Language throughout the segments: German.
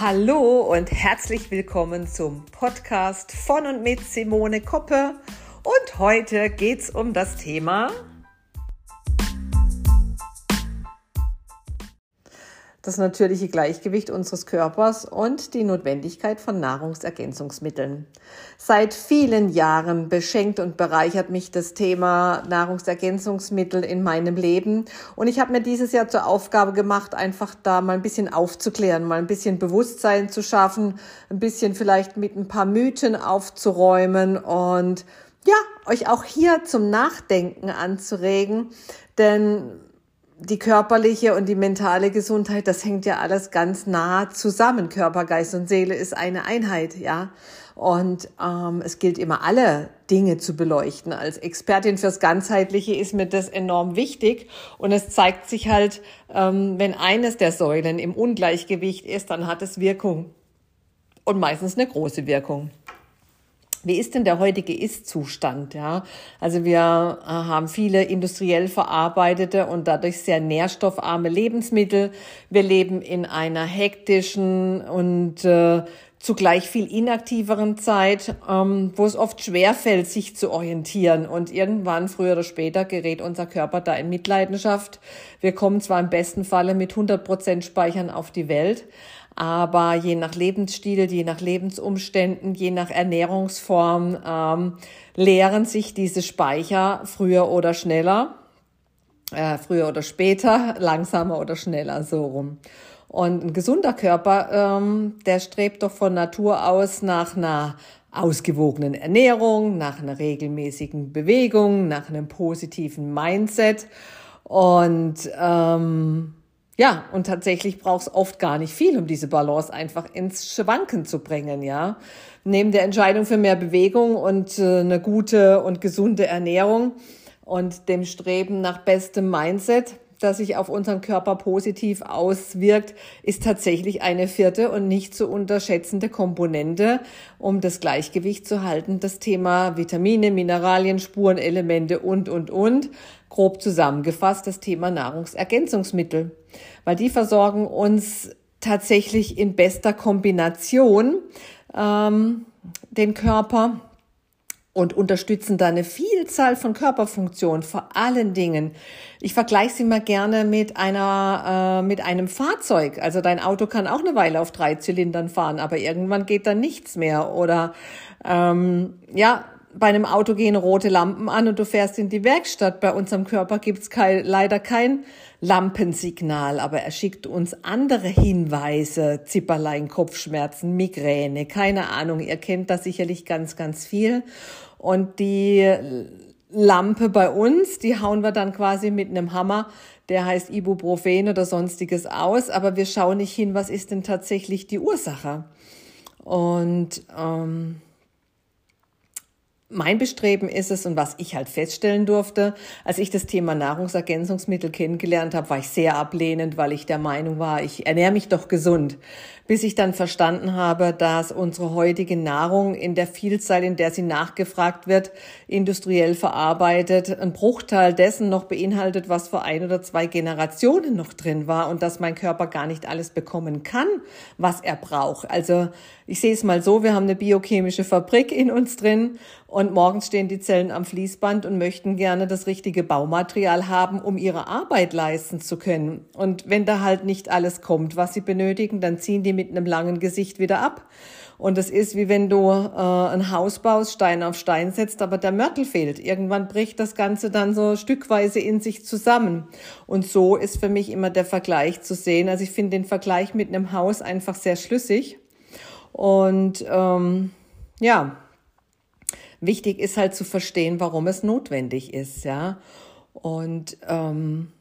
Hallo und herzlich willkommen zum Podcast von und mit Simone Koppe. Und heute geht es um das Thema das natürliche Gleichgewicht unseres Körpers und die Notwendigkeit von Nahrungsergänzungsmitteln. Seit vielen Jahren beschenkt und bereichert mich das Thema Nahrungsergänzungsmittel in meinem Leben und ich habe mir dieses Jahr zur Aufgabe gemacht, einfach da mal ein bisschen aufzuklären, mal ein bisschen Bewusstsein zu schaffen, ein bisschen vielleicht mit ein paar Mythen aufzuräumen und ja, euch auch hier zum Nachdenken anzuregen, denn die körperliche und die mentale Gesundheit, das hängt ja alles ganz nah zusammen. Körper, Geist und Seele ist eine Einheit, ja. Und ähm, es gilt immer alle Dinge zu beleuchten. Als Expertin fürs Ganzheitliche ist mir das enorm wichtig. Und es zeigt sich halt, ähm, wenn eines der Säulen im Ungleichgewicht ist, dann hat es Wirkung. Und meistens eine große Wirkung. Wie ist denn der heutige Ist-Zustand? Ja, also wir äh, haben viele industriell verarbeitete und dadurch sehr nährstoffarme Lebensmittel. Wir leben in einer hektischen und äh, zugleich viel inaktiveren Zeit, ähm, wo es oft schwerfällt, sich zu orientieren. Und irgendwann, früher oder später, gerät unser Körper da in Mitleidenschaft. Wir kommen zwar im besten Falle mit 100 Prozent Speichern auf die Welt, aber je nach Lebensstil, je nach Lebensumständen, je nach Ernährungsform ähm, leeren sich diese Speicher früher oder schneller, äh, früher oder später, langsamer oder schneller so rum. Und ein gesunder Körper, ähm, der strebt doch von Natur aus nach einer ausgewogenen Ernährung, nach einer regelmäßigen Bewegung, nach einem positiven Mindset und ähm, ja, und tatsächlich braucht es oft gar nicht viel, um diese Balance einfach ins Schwanken zu bringen, ja. Neben der Entscheidung für mehr Bewegung und äh, eine gute und gesunde Ernährung und dem Streben nach bestem Mindset, das sich auf unseren Körper positiv auswirkt, ist tatsächlich eine vierte und nicht zu unterschätzende Komponente, um das Gleichgewicht zu halten, das Thema Vitamine, Mineralien, Spurenelemente und, und, und grob zusammengefasst das Thema Nahrungsergänzungsmittel, weil die versorgen uns tatsächlich in bester Kombination ähm, den Körper und unterstützen da eine Vielzahl von Körperfunktionen, vor allen Dingen. Ich vergleiche sie mal gerne mit einer, äh, mit einem Fahrzeug. Also dein Auto kann auch eine Weile auf drei Zylindern fahren, aber irgendwann geht dann nichts mehr. Oder ähm, ja, bei einem Auto gehen rote Lampen an und du fährst in die Werkstatt. Bei unserem Körper gibt's kein, leider kein Lampensignal, aber er schickt uns andere Hinweise, Zipperlein, Kopfschmerzen, Migräne, keine Ahnung. Ihr kennt das sicherlich ganz, ganz viel. Und die Lampe bei uns, die hauen wir dann quasi mit einem Hammer, der heißt Ibuprofen oder sonstiges aus, aber wir schauen nicht hin, was ist denn tatsächlich die Ursache. Und ähm, mein Bestreben ist es und was ich halt feststellen durfte, als ich das Thema Nahrungsergänzungsmittel kennengelernt habe, war ich sehr ablehnend, weil ich der Meinung war, ich ernähre mich doch gesund bis ich dann verstanden habe, dass unsere heutige Nahrung in der Vielzahl, in der sie nachgefragt wird, industriell verarbeitet, ein Bruchteil dessen noch beinhaltet, was vor ein oder zwei Generationen noch drin war und dass mein Körper gar nicht alles bekommen kann, was er braucht. Also ich sehe es mal so, wir haben eine biochemische Fabrik in uns drin und morgens stehen die Zellen am Fließband und möchten gerne das richtige Baumaterial haben, um ihre Arbeit leisten zu können. Und wenn da halt nicht alles kommt, was sie benötigen, dann ziehen die mit einem langen Gesicht wieder ab. Und es ist wie wenn du äh, ein Haus baust, Stein auf Stein setzt, aber der Mörtel fehlt. Irgendwann bricht das Ganze dann so stückweise in sich zusammen. Und so ist für mich immer der Vergleich zu sehen. Also ich finde den Vergleich mit einem Haus einfach sehr schlüssig. Und ähm, ja, wichtig ist halt zu verstehen, warum es notwendig ist, ja. Und ähm,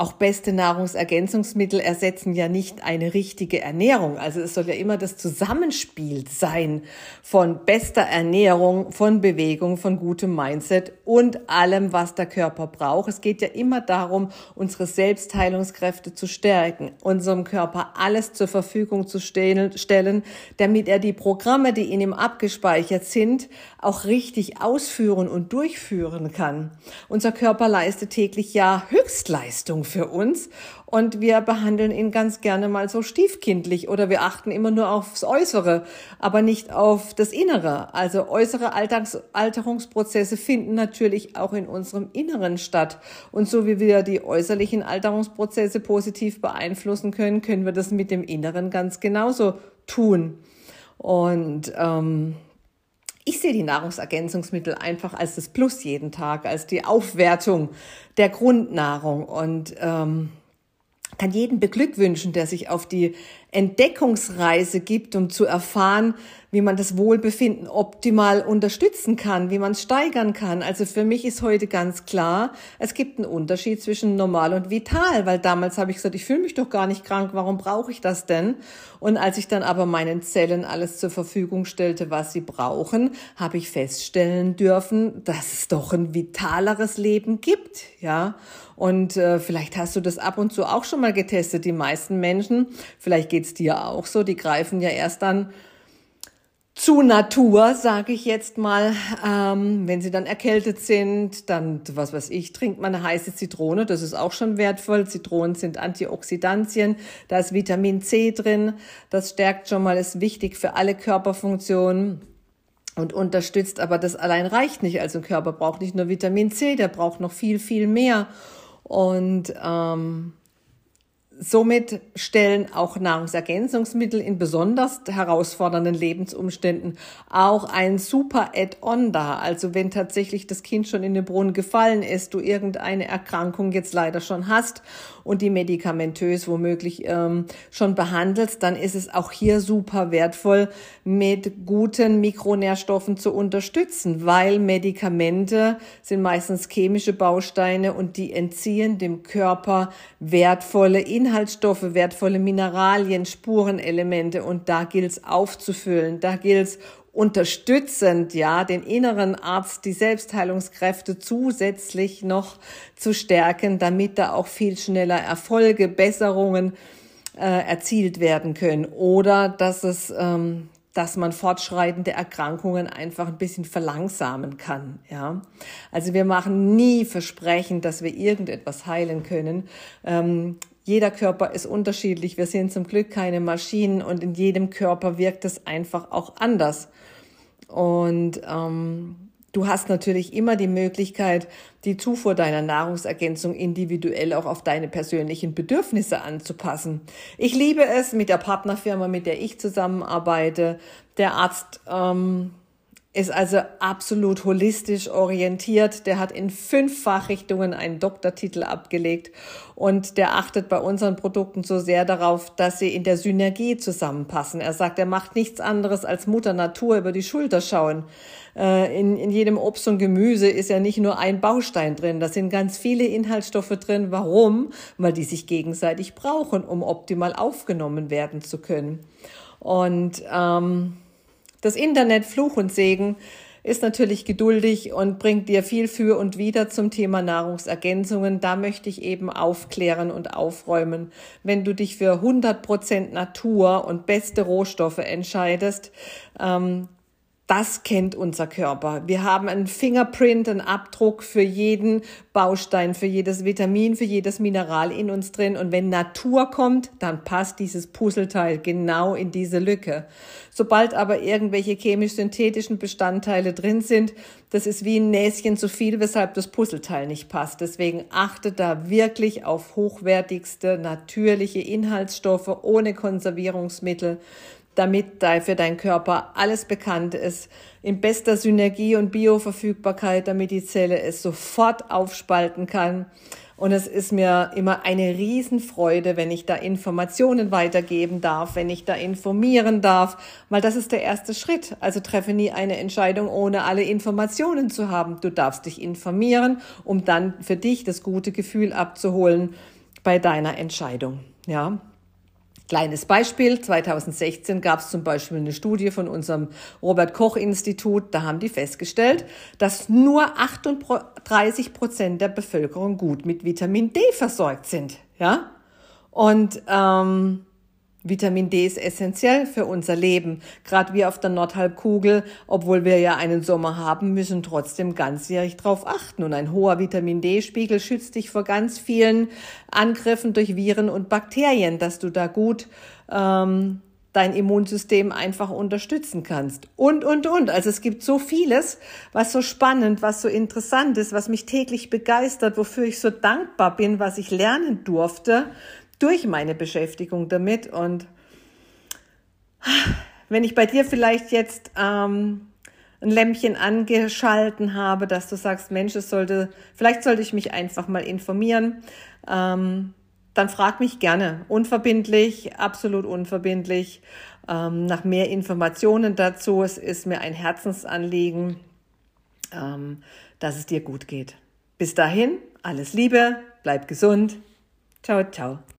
auch beste Nahrungsergänzungsmittel ersetzen ja nicht eine richtige Ernährung. Also es soll ja immer das Zusammenspiel sein von bester Ernährung, von Bewegung, von gutem Mindset und allem, was der Körper braucht. Es geht ja immer darum, unsere Selbstheilungskräfte zu stärken, unserem Körper alles zur Verfügung zu stellen, damit er die Programme, die in ihm abgespeichert sind, auch richtig ausführen und durchführen kann. Unser Körper leistet täglich ja Höchstleistung für uns und wir behandeln ihn ganz gerne mal so stiefkindlich oder wir achten immer nur aufs Äußere, aber nicht auf das Innere. Also äußere Alltags Alterungsprozesse finden natürlich auch in unserem Inneren statt. Und so wie wir die äußerlichen Alterungsprozesse positiv beeinflussen können, können wir das mit dem Inneren ganz genauso tun. Und ähm, ich sehe die Nahrungsergänzungsmittel einfach als das Plus jeden Tag, als die Aufwertung der Grundnahrung. Und ähm, kann jeden beglückwünschen, der sich auf die Entdeckungsreise gibt, um zu erfahren, wie man das Wohlbefinden optimal unterstützen kann, wie man es steigern kann. Also für mich ist heute ganz klar, es gibt einen Unterschied zwischen normal und vital, weil damals habe ich gesagt, ich fühle mich doch gar nicht krank, warum brauche ich das denn? Und als ich dann aber meinen Zellen alles zur Verfügung stellte, was sie brauchen, habe ich feststellen dürfen, dass es doch ein vitaleres Leben gibt, ja. Und äh, vielleicht hast du das ab und zu auch schon mal getestet. Die meisten Menschen, vielleicht geht's dir auch so, die greifen ja erst dann zu Natur, sage ich jetzt mal. Ähm, wenn sie dann erkältet sind, dann, was weiß ich, trinkt man eine heiße Zitrone, das ist auch schon wertvoll. Zitronen sind Antioxidantien, da ist Vitamin C drin, das stärkt schon mal, ist wichtig für alle Körperfunktionen und unterstützt, aber das allein reicht nicht. Also ein Körper braucht nicht nur Vitamin C, der braucht noch viel, viel mehr. Und ähm, Somit stellen auch Nahrungsergänzungsmittel in besonders herausfordernden Lebensumständen auch ein super Add-on dar. Also wenn tatsächlich das Kind schon in den Brunnen gefallen ist, du irgendeine Erkrankung jetzt leider schon hast und die medikamentös womöglich ähm, schon behandelst, dann ist es auch hier super wertvoll, mit guten Mikronährstoffen zu unterstützen, weil Medikamente sind meistens chemische Bausteine und die entziehen dem Körper wertvolle Inhalte Inhaltsstoffe, wertvolle Mineralien, Spurenelemente und da gilt es aufzufüllen, da gilt es unterstützend, ja, den inneren Arzt, die Selbstheilungskräfte zusätzlich noch zu stärken, damit da auch viel schneller Erfolge, Besserungen äh, erzielt werden können. Oder dass es ähm, dass man fortschreitende Erkrankungen einfach ein bisschen verlangsamen kann. Ja, also wir machen nie Versprechen, dass wir irgendetwas heilen können. Ähm, jeder Körper ist unterschiedlich. Wir sind zum Glück keine Maschinen und in jedem Körper wirkt es einfach auch anders. Und ähm, du hast natürlich immer die Möglichkeit, die Zufuhr deiner Nahrungsergänzung individuell auch auf deine persönlichen Bedürfnisse anzupassen. Ich liebe es mit der Partnerfirma, mit der ich zusammenarbeite. Der Arzt ähm, ist also absolut holistisch orientiert. Der hat in fünf Fachrichtungen einen Doktortitel abgelegt und der achtet bei unseren Produkten so sehr darauf, dass sie in der Synergie zusammenpassen. Er sagt, er macht nichts anderes als Mutter Natur über die Schulter schauen. Äh, in, in jedem Obst und Gemüse ist ja nicht nur ein Baustein drin, da sind ganz viele Inhaltsstoffe drin. Warum? Weil die sich gegenseitig brauchen, um optimal aufgenommen werden zu können. Und ähm, das Internet Fluch und Segen ist natürlich geduldig und bringt dir viel für und wieder zum Thema Nahrungsergänzungen. Da möchte ich eben aufklären und aufräumen. Wenn du dich für 100 Prozent Natur und beste Rohstoffe entscheidest, ähm, das kennt unser Körper. Wir haben einen Fingerprint, einen Abdruck für jeden Baustein, für jedes Vitamin, für jedes Mineral in uns drin. Und wenn Natur kommt, dann passt dieses Puzzleteil genau in diese Lücke. Sobald aber irgendwelche chemisch-synthetischen Bestandteile drin sind, das ist wie ein Näschen zu viel, weshalb das Puzzleteil nicht passt. Deswegen achte da wirklich auf hochwertigste, natürliche Inhaltsstoffe ohne Konservierungsmittel damit für deinen Körper alles bekannt ist, in bester Synergie und Bioverfügbarkeit, damit die Zelle es sofort aufspalten kann. Und es ist mir immer eine Riesenfreude, wenn ich da Informationen weitergeben darf, wenn ich da informieren darf, weil das ist der erste Schritt. Also treffe nie eine Entscheidung, ohne alle Informationen zu haben. Du darfst dich informieren, um dann für dich das gute Gefühl abzuholen bei deiner Entscheidung. Ja. Kleines Beispiel, 2016 gab es zum Beispiel eine Studie von unserem Robert Koch Institut, da haben die festgestellt, dass nur 38 Prozent der Bevölkerung gut mit Vitamin D versorgt sind. Ja? Und ähm, Vitamin D ist essentiell für unser Leben. Gerade wir auf der Nordhalbkugel, obwohl wir ja einen Sommer haben, müssen trotzdem ganzjährig darauf achten. Und ein hoher Vitamin D-Spiegel schützt dich vor ganz vielen Angriffen durch Viren und Bakterien, dass du da gut ähm, dein Immunsystem einfach unterstützen kannst. Und, und, und. Also es gibt so vieles, was so spannend, was so interessant ist, was mich täglich begeistert, wofür ich so dankbar bin, was ich lernen durfte durch meine Beschäftigung damit. Und wenn ich bei dir vielleicht jetzt ähm, ein Lämpchen angeschalten habe, dass du sagst, Mensch, es sollte, vielleicht sollte ich mich einfach mal informieren, ähm, dann frag mich gerne. Unverbindlich, absolut unverbindlich. Ähm, nach mehr Informationen dazu. Es ist mir ein Herzensanliegen, ähm, dass es dir gut geht. Bis dahin, alles Liebe, bleib gesund. Ciao, ciao.